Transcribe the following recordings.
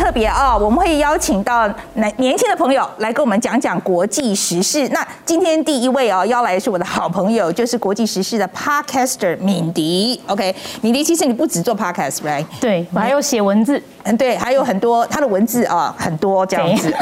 特别啊，我们会邀请到年年轻的朋友来跟我们讲讲国际时事。那今天第一位哦，邀来的是我的好朋友，就是国际时事的 Podcaster 敏迪。OK，敏迪，其实你不只做 Podcast，right？对，我还有写文字。嗯，对，还有很多他的文字啊，很多这样子。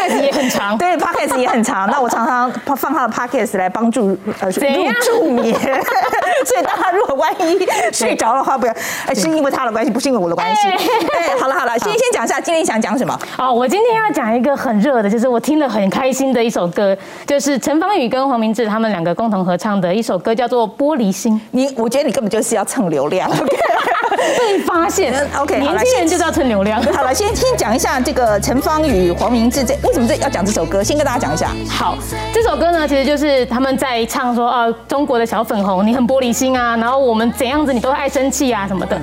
Podcast 也很长，对，Podcast 也很长。那我常常放他的 Podcast 来帮助呃入助眠，所以大家如果万一睡着的话，不要，哎，是因为他的关系，不是因为我的关系。哎，好了好了，先先讲一下今天想讲什么。哦，我今天要讲一个很热的，就是我听了很开心的一首歌，就是陈芳宇跟黄明志他们两个共同合唱的一首歌，叫做《玻璃心》。你，我觉得你根本就是要蹭流量。被发现，OK，年轻人就是要蹭流量。好了，先先讲一下这个陈芳与、黄明志这为什么这要讲这首歌，先跟大家讲一下。好，这首歌呢，其实就是他们在唱说，啊，中国的小粉红，你很玻璃心啊，然后我们怎样子你都爱生气啊什么的。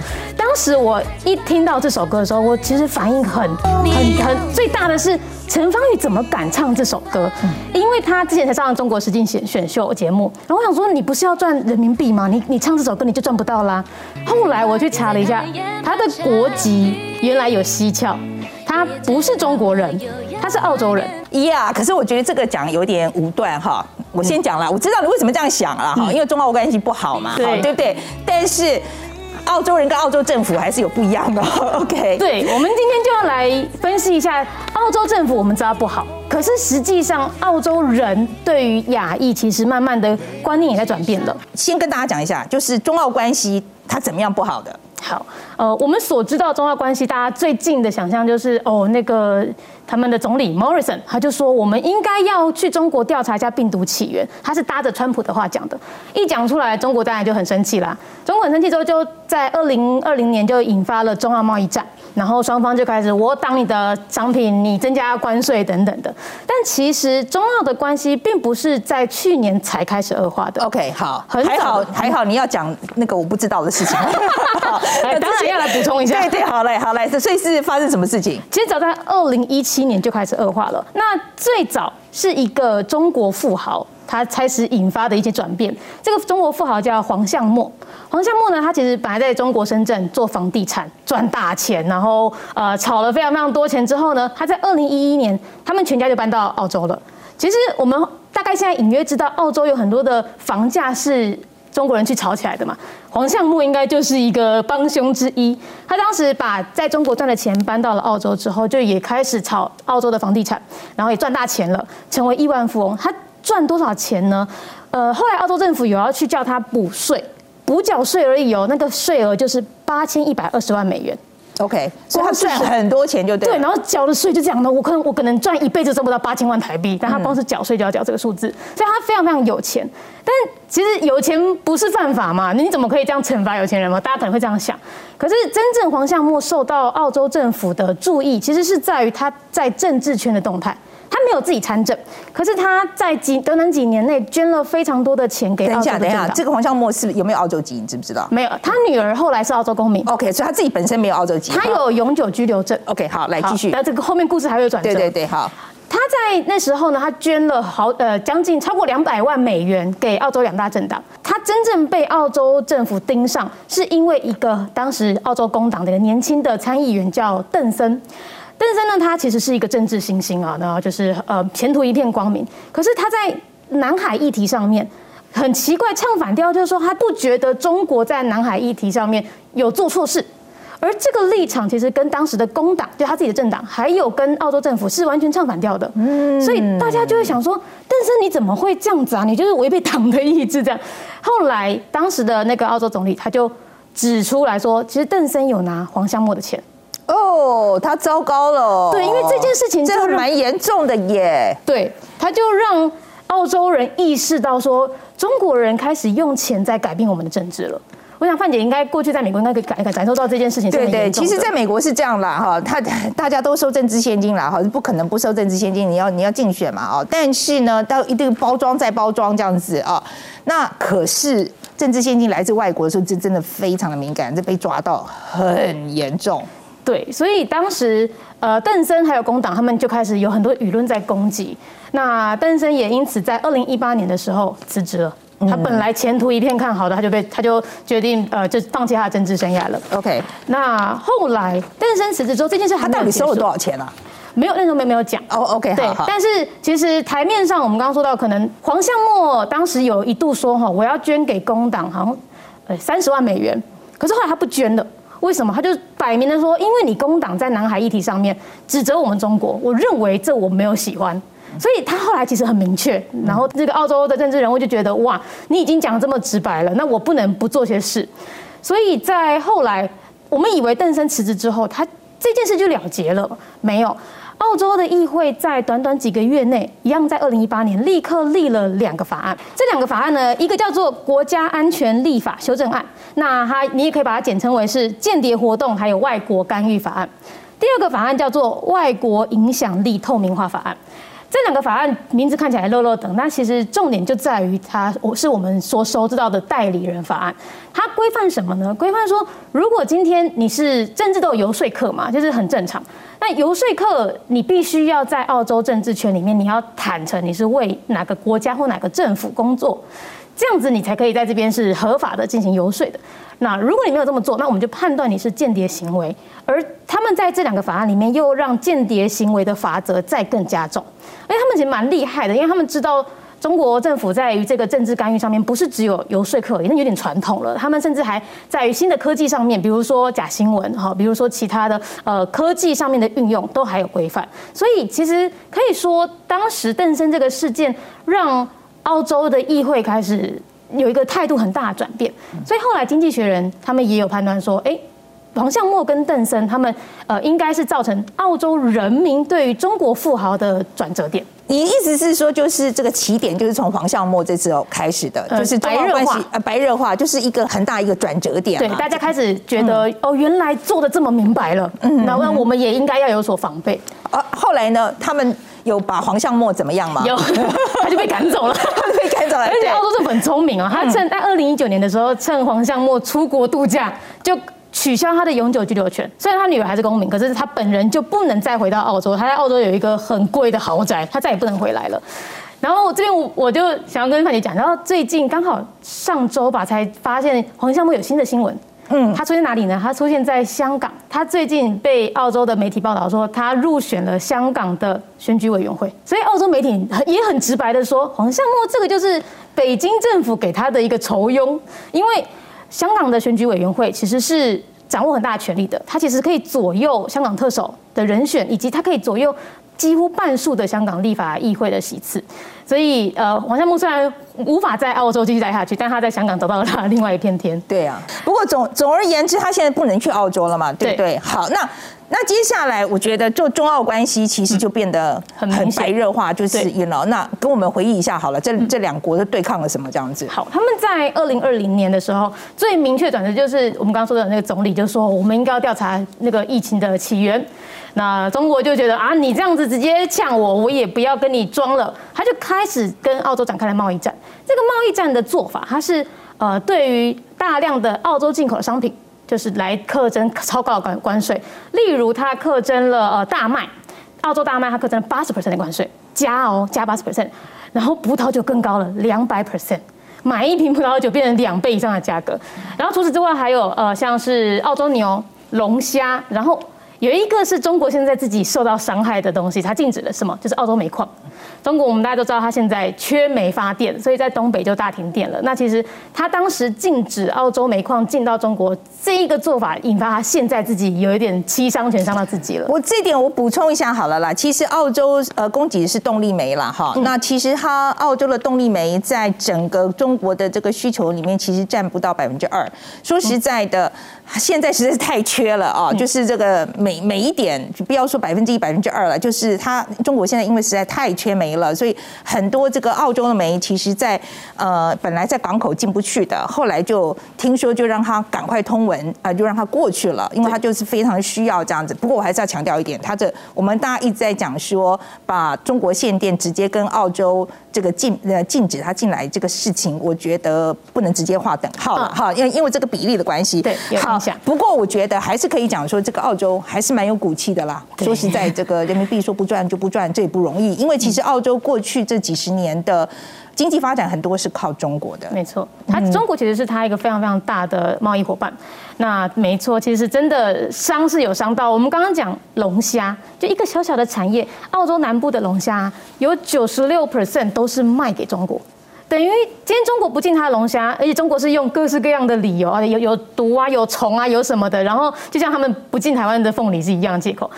当时我一听到这首歌的时候，我其实反应很很很最大的是。陈芳宇怎么敢唱这首歌？因为他之前才上了中国实境选选秀节目，然后我想说，你不是要赚人民币吗？你你唱这首歌你就赚不到啦。后来我去查了一下，他的国籍原来有蹊跷，他不是中国人，他是澳洲人。呀，可是我觉得这个讲有点武断哈。我先讲了，我知道你为什么这样想了哈，因为中澳关系不好嘛，对对不对？但是。澳洲人跟澳洲政府还是有不一样的，OK？对，我们今天就要来分析一下澳洲政府，我们知道不好，可是实际上澳洲人对于亚裔其实慢慢的观念也在转变了。先跟大家讲一下，就是中澳关系它怎么样不好的。好，呃，我们所知道中澳关系，大家最近的想象就是哦，那个他们的总理 Morrison，他就说我们应该要去中国调查一下病毒起源，他是搭着川普的话讲的，一讲出来，中国当然就很生气啦。中国很生气之后，就在二零二零年就引发了中澳贸易战。然后双方就开始我挡你的商品，你增加关税等等的。但其实中澳的关系并不是在去年才开始恶化的。OK，好，还好还好，你要讲那个我不知道的事情。当然要来补充一下。对对，好嘞好嘞，所以是发生什么事情？其实早在二零一七今年就开始恶化了。那最早是一个中国富豪。他开始引发的一些转变。这个中国富豪叫黄向墨。黄向墨呢，他其实本来在中国深圳做房地产赚大钱，然后呃炒了非常非常多钱之后呢，他在二零一一年，他们全家就搬到澳洲了。其实我们大概现在隐约知道，澳洲有很多的房价是中国人去炒起来的嘛。黄向墨应该就是一个帮凶之一。他当时把在中国赚的钱搬到了澳洲之后，就也开始炒澳洲的房地产，然后也赚大钱了，成为亿万富翁。他赚多少钱呢？呃，后来澳洲政府有要去叫他补税，补缴税而已哦，那个税额就是八千一百二十万美元。OK，所以他赚很多钱就对。对，然后缴的税就这样的，我可能我可能赚一辈子挣不到八千万台币，但他光是缴税就要缴这个数字，所以他非常非常有钱。但其实有钱不是犯法嘛？你怎么可以这样惩罚有钱人嘛？大家可能会这样想。可是真正黄项目受到澳洲政府的注意，其实是在于他在政治圈的动态。他没有自己参政，可是他在几短短几年内捐了非常多的钱给澳洲等一下，这个黄孝墨是有没有澳洲籍？你知不知道？没有，他女儿后来是澳洲公民。OK，所以他自己本身没有澳洲籍。他有永久居留证。OK，好，来继续。那这个后面故事还会转折。对对对，好。他在那时候呢，他捐了好呃将近超过两百万美元给澳洲两大政党。他真正被澳洲政府盯上，是因为一个当时澳洲工党的一个年轻的参议员叫邓森。邓森呢，他其实是一个政治新星啊，然后就是呃前途一片光明。可是他在南海议题上面很奇怪，唱反调，就是说他不觉得中国在南海议题上面有做错事，而这个立场其实跟当时的工党，就他自己的政党，还有跟澳洲政府是完全唱反调的。嗯，所以大家就会想说，邓森你怎么会这样子啊？你就是违背党的意志这样。后来当时的那个澳洲总理他就指出来说，其实邓森有拿黄香墨的钱。哦，他糟糕了。对，因为这件事情真的蛮严重的耶。对，他就让澳洲人意识到说，中国人开始用钱在改变我们的政治了。我想范姐应该过去在美国应该可以感感感受到这件事情。对对，其实在美国是这样啦，哈，他大家都收政治现金啦，哈，不可能不收政治现金，你要你要竞选嘛，哦，但是呢，到一定包装再包装这样子啊，那可是政治现金来自外国的时候，这真的非常的敏感，这被抓到很严重。对，所以当时呃，邓森还有工党，他们就开始有很多舆论在攻击。那邓森也因此在二零一八年的时候辞职了。他本来前途一片看好的，他就被他就决定呃，就放弃他的政治生涯了。OK，那后来邓生辞职之后，这件事他到底收了多少钱啊？没有，那时候没没有讲。哦，OK，对但是其实台面上我们刚刚说到，可能黄向墨当时有一度说哈，我要捐给工党，好像呃三十万美元，可是后来他不捐了。为什么？他就摆明的说，因为你工党在南海议题上面指责我们中国，我认为这我没有喜欢，所以他后来其实很明确。然后这个澳洲的政治人物就觉得，哇，你已经讲这么直白了，那我不能不做些事。所以在后来，我们以为邓生辞职之后，他这件事就了结了，没有。澳洲的议会在短短几个月内，一样在二零一八年立刻立了两个法案。这两个法案呢，一个叫做《国家安全立法修正案》，那它你也可以把它简称为是间谍活动还有外国干预法案。第二个法案叫做《外国影响力透明化法案》。这两个法案名字看起来漏漏等，但其实重点就在于它，我是我们所熟知道的代理人法案。它规范什么呢？规范说，如果今天你是政治都有游说客嘛，就是很正常。那游说客你必须要在澳洲政治圈里面，你要坦诚你是为哪个国家或哪个政府工作，这样子你才可以在这边是合法的进行游说的。那如果你没有这么做，那我们就判断你是间谍行为。而他们在这两个法案里面，又让间谍行为的罚则再更加重。而且他们其实蛮厉害的，因为他们知道中国政府在于这个政治干预上面，不是只有游说客而已，那有点传统了。他们甚至还在于新的科技上面，比如说假新闻哈，比如说其他的呃科技上面的运用，都还有规范。所以其实可以说，当时邓生这个事件让澳洲的议会开始有一个态度很大的转变。所以后来《经济学人》他们也有判断说，哎。王向默跟邓森他们，呃，应该是造成澳洲人民对于中国富豪的转折点。你意思是说，就是这个起点就是从黄向墨这次开始的，呃就是白热化关系呃白热化，就是一个很大一个转折点对，大家开始觉得、哦，原来做的这么明白了，那那我们也应该要有所防备。啊，后来呢，他们有把黄向墨怎么样吗？有，他就被赶走了。被赶走了，而且澳洲政府很聪明哦，他趁在二零一九年的时候，趁黄向墨出国度假，就取消他的永久居留权。虽然他女儿还是公民，可是他本人就不能再回到澳洲。他在澳洲有一个很贵的豪宅，他再也不能回来了。然后这边我我就想要跟范姐讲，然后最近刚好上周吧，才发现黄项目有新的新闻。嗯，他出现哪里呢？他出现在香港。他最近被澳洲的媒体报道说，他入选了香港的选举委员会。所以澳洲媒体很也很直白的说，黄项目这个就是北京政府给他的一个酬庸，因为香港的选举委员会其实是掌握很大权力的，他其实可以左右香港特首的人选，以及他可以左右几乎半数的香港立法议会的席次。所以，呃，黄夏木虽然无法在澳洲继续待下去，但他在香港找到了他的另外一片天。对啊，不过总总而言之，他现在不能去澳洲了嘛，对不对？对好，那那接下来我觉得就中澳关系其实就变得很白热化，就是对 you know，那跟我们回忆一下好了，这这两国都对抗了什么这样子？好，他们在二零二零年的时候，最明确转折就是我们刚刚说的那个总理就说，我们应该要调查那个疫情的起源。那中国就觉得啊，你这样子直接呛我，我也不要跟你装了，他就开始跟澳洲展开了贸易战。这个贸易战的做法，它是呃对于大量的澳洲进口的商品，就是来课征超高的关关税。例如，它课征了呃大麦，澳洲大麦它课征八十 percent 的关税，加哦加八十 percent，然后葡萄酒更高了两百 percent。买一瓶葡萄酒变成两倍以上的价格，然后除此之外还有呃像是澳洲牛、龙虾，然后有一个是中国现在自己受到伤害的东西，它禁止了什么？就是澳洲煤矿。中国我们大家都知道，它现在缺煤发电，所以在东北就大停电了。那其实它当时禁止澳洲煤矿进到中国这一个做法，引发它现在自己有一点七伤拳伤到自己了。我这点我补充一下好了啦，其实澳洲呃供给的是动力煤啦哈，那其实它澳洲的动力煤在整个中国的这个需求里面其实占不到百分之二。说实在的，现在实在是太缺了啊，就是这个每每一点，不要说百分之一、百分之二了，就是它中国现在因为实在太缺煤了，所以很多这个澳洲的煤其实在呃本来在港口进不去的，后来就听说就让它赶快通文啊、呃就让它过去了，因为它就是非常需要这样子。不过我还是要强调一点，它这我们大家一直在讲说，把中国限电直接跟澳洲这个禁呃禁止它进来这个事情，我觉得不能直接划等号了嗯哈，因为因为这个比例的关系。对好不过我觉得还是可以讲说，这个澳洲还是蛮有骨气的啦。说实在，这个人民币说不赚就不赚，这也不容易，因为其实澳洲过去这几十年的。经济发展很多是靠中国的。没错，它中国其实是它一个非常非常大的贸易伙伴。那没错，其实是真的伤是有伤到。我们刚刚讲龙虾，就一个小小的产业，澳洲南部的龙虾有九十六 percent 都是卖给中国。等于今天中国不进它的龙虾，而且中国是用各式各样的理由啊，有有毒啊，有虫啊，有什么的，然后就像他们不进台湾的凤梨是一样的借口。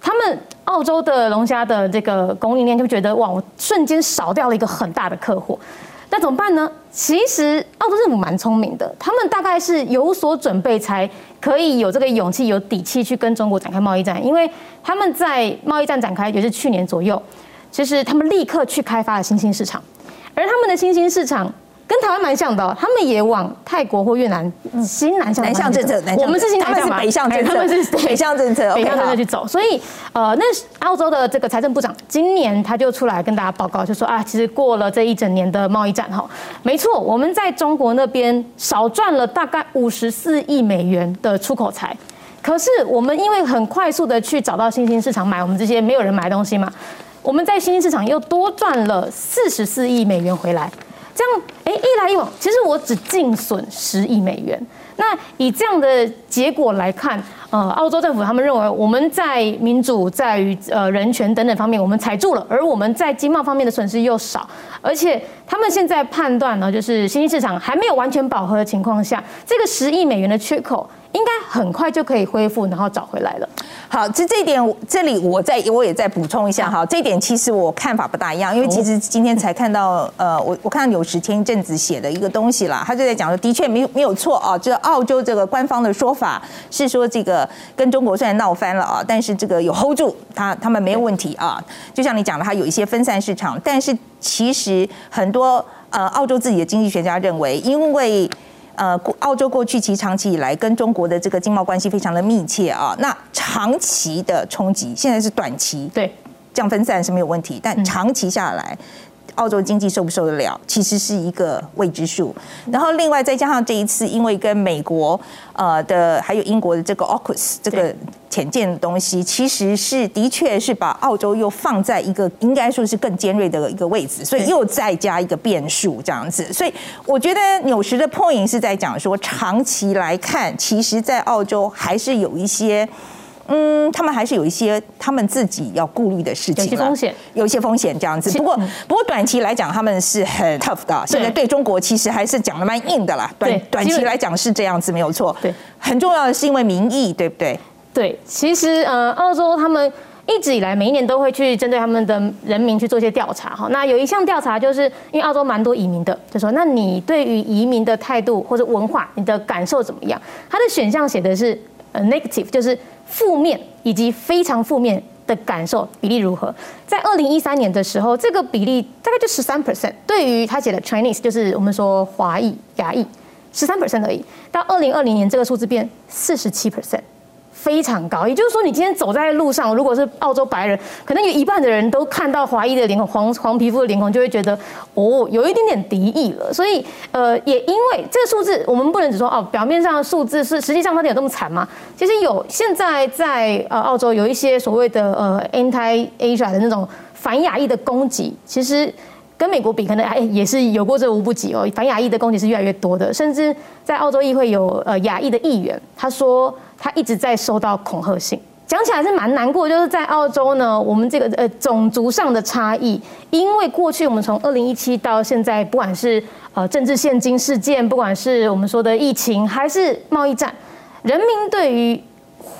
他们澳洲的龙虾的这个供应链就觉得哇，我瞬间少掉了一个很大的客户，那怎么办呢？其实澳洲政府蛮聪明的，他们大概是有所准备才可以有这个勇气、有底气去跟中国展开贸易战，因为他们在贸易战展开也是去年左右，其实他们立刻去开发了新兴市场。而他们的新兴市场跟台湾蛮像的，他们也往泰国或越南新南向南向政策，我们是新他们是北向政策，他们是 北向政策，北向政策去走。所以呃，那澳洲的这个财政部长今年他就出来跟大家报告，就说啊，其实过了这一整年的贸易战哈，没错，我们在中国那边少赚了大概五十四亿美元的出口财，可是我们因为很快速的去找到新兴市场买我们这些没有人买东西嘛。我们在新兴市场又多赚了四十四亿美元回来，这样哎一来一往，其实我只净损十亿美元。那以这样的结果来看，呃，澳洲政府他们认为我们在民主、在于呃人权等等方面我们踩住了，而我们在经贸方面的损失又少，而且他们现在判断呢，就是新兴市场还没有完全饱和的情况下，这个十亿美元的缺口。应该很快就可以恢复，然后找回来了。好，这这一点，这里我再我也再补充一下哈。这一点其实我看法不大一样，因为其实今天才看到，呃，我我看到有时前一阵子写的一个东西啦，他就在讲说，的确没有没有错啊，就是澳洲这个官方的说法是说，这个跟中国虽然闹翻了啊，但是这个有 hold 住，他他们没有问题啊。就像你讲的，它有一些分散市场，但是其实很多呃澳洲自己的经济学家认为，因为呃，澳洲过去其实长期以来跟中国的这个经贸关系非常的密切啊。那长期的冲击，现在是短期，对，降分散是没有问题，但长期下来。澳洲经济受不受得了，其实是一个未知数。然后另外再加上这一次，因为跟美国呃的还有英国的这个 AUKUS 这个潜舰的东西，其实是的确是把澳洲又放在一个应该说是更尖锐的一个位置，所以又再加一个变数这样子。所以我觉得纽时的 point 是在讲说，长期来看，其实在澳洲还是有一些。嗯，他们还是有一些他们自己要顾虑的事情，有些风险，有一些风险这样子。不过，不过短期来讲，他们是很 tough 的。现在对中国其实还是讲的蛮硬的啦。短短期来讲是这样子，没有错。对，很重要的是因为民意，对不对？对，其实呃，澳洲他们一直以来每一年都会去针对他们的人民去做一些调查哈。那有一项调查就是因为澳洲蛮多移民的，就说那你对于移民的态度或者文化，你的感受怎么样？他的选项写的是呃 negative，就是。负面以及非常负面的感受比例如何？在二零一三年的时候，这个比例大概就十三 percent。对于他写的 Chinese，就是我们说华裔、亚裔，十三 percent 而已。到二零二零年，这个数字变四十七 percent。非常高，也就是说，你今天走在路上，如果是澳洲白人，可能有一半的人都看到华裔的脸孔、黄黄皮肤的脸孔，就会觉得哦，有一点点敌意了。所以，呃，也因为这个数字，我们不能只说哦，表面上的数字是，实际上它有这么惨吗？其实有，现在在呃澳洲有一些所谓的呃 anti Asia 的那种反亚裔的攻击，其实跟美国比，可能哎也是有过这无不及哦。反亚裔的攻击是越来越多的，甚至在澳洲议会有呃亚裔的议员，他说。他一直在收到恐吓信，讲起来是蛮难过。就是在澳洲呢，我们这个呃种族上的差异，因为过去我们从二零一七到现在，不管是呃政治现金事件，不管是我们说的疫情，还是贸易战，人民对于。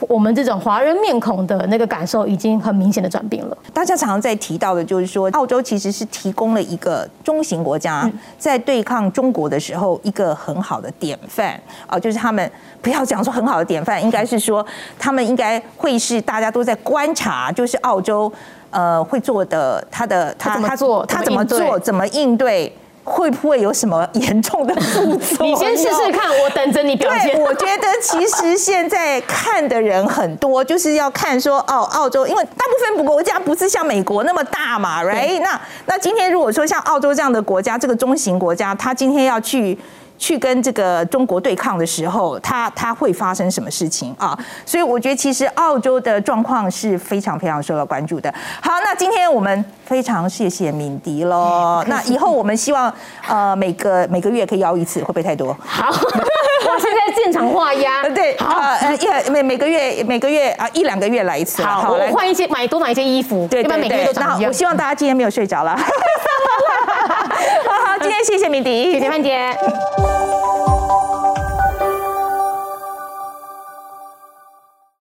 我们这种华人面孔的那个感受已经很明显的转变了。大家常常在提到的，就是说，澳洲其实是提供了一个中型国家在对抗中国的时候一个很好的典范啊，就是他们不要讲说很好的典范，应该是说他们应该会是大家都在观察，就是澳洲呃会做的，他的他他做他怎么做，怎么应对。会不会有什么严重的副作用？你先试试看，我等着你表现。我觉得其实现在看的人很多，就是要看说哦，澳洲，因为大部分国家不是像美国那么大嘛，right？那那今天如果说像澳洲这样的国家，这个中型国家，他今天要去去跟这个中国对抗的时候，它它会发生什么事情啊？所以我觉得其实澳洲的状况是非常非常受到关注的。好，那今天我们非常谢谢敏迪喽。那以后我们希望呃每个每个月可以邀一次，会不会太多？好，我现在现场画押。对，好，呃，一每每个月每个月啊一两个月来一次。好，我换一些买多买一些衣服，对对对。那我希望大家今天没有睡着了。天谢谢米迪，谢谢范姐。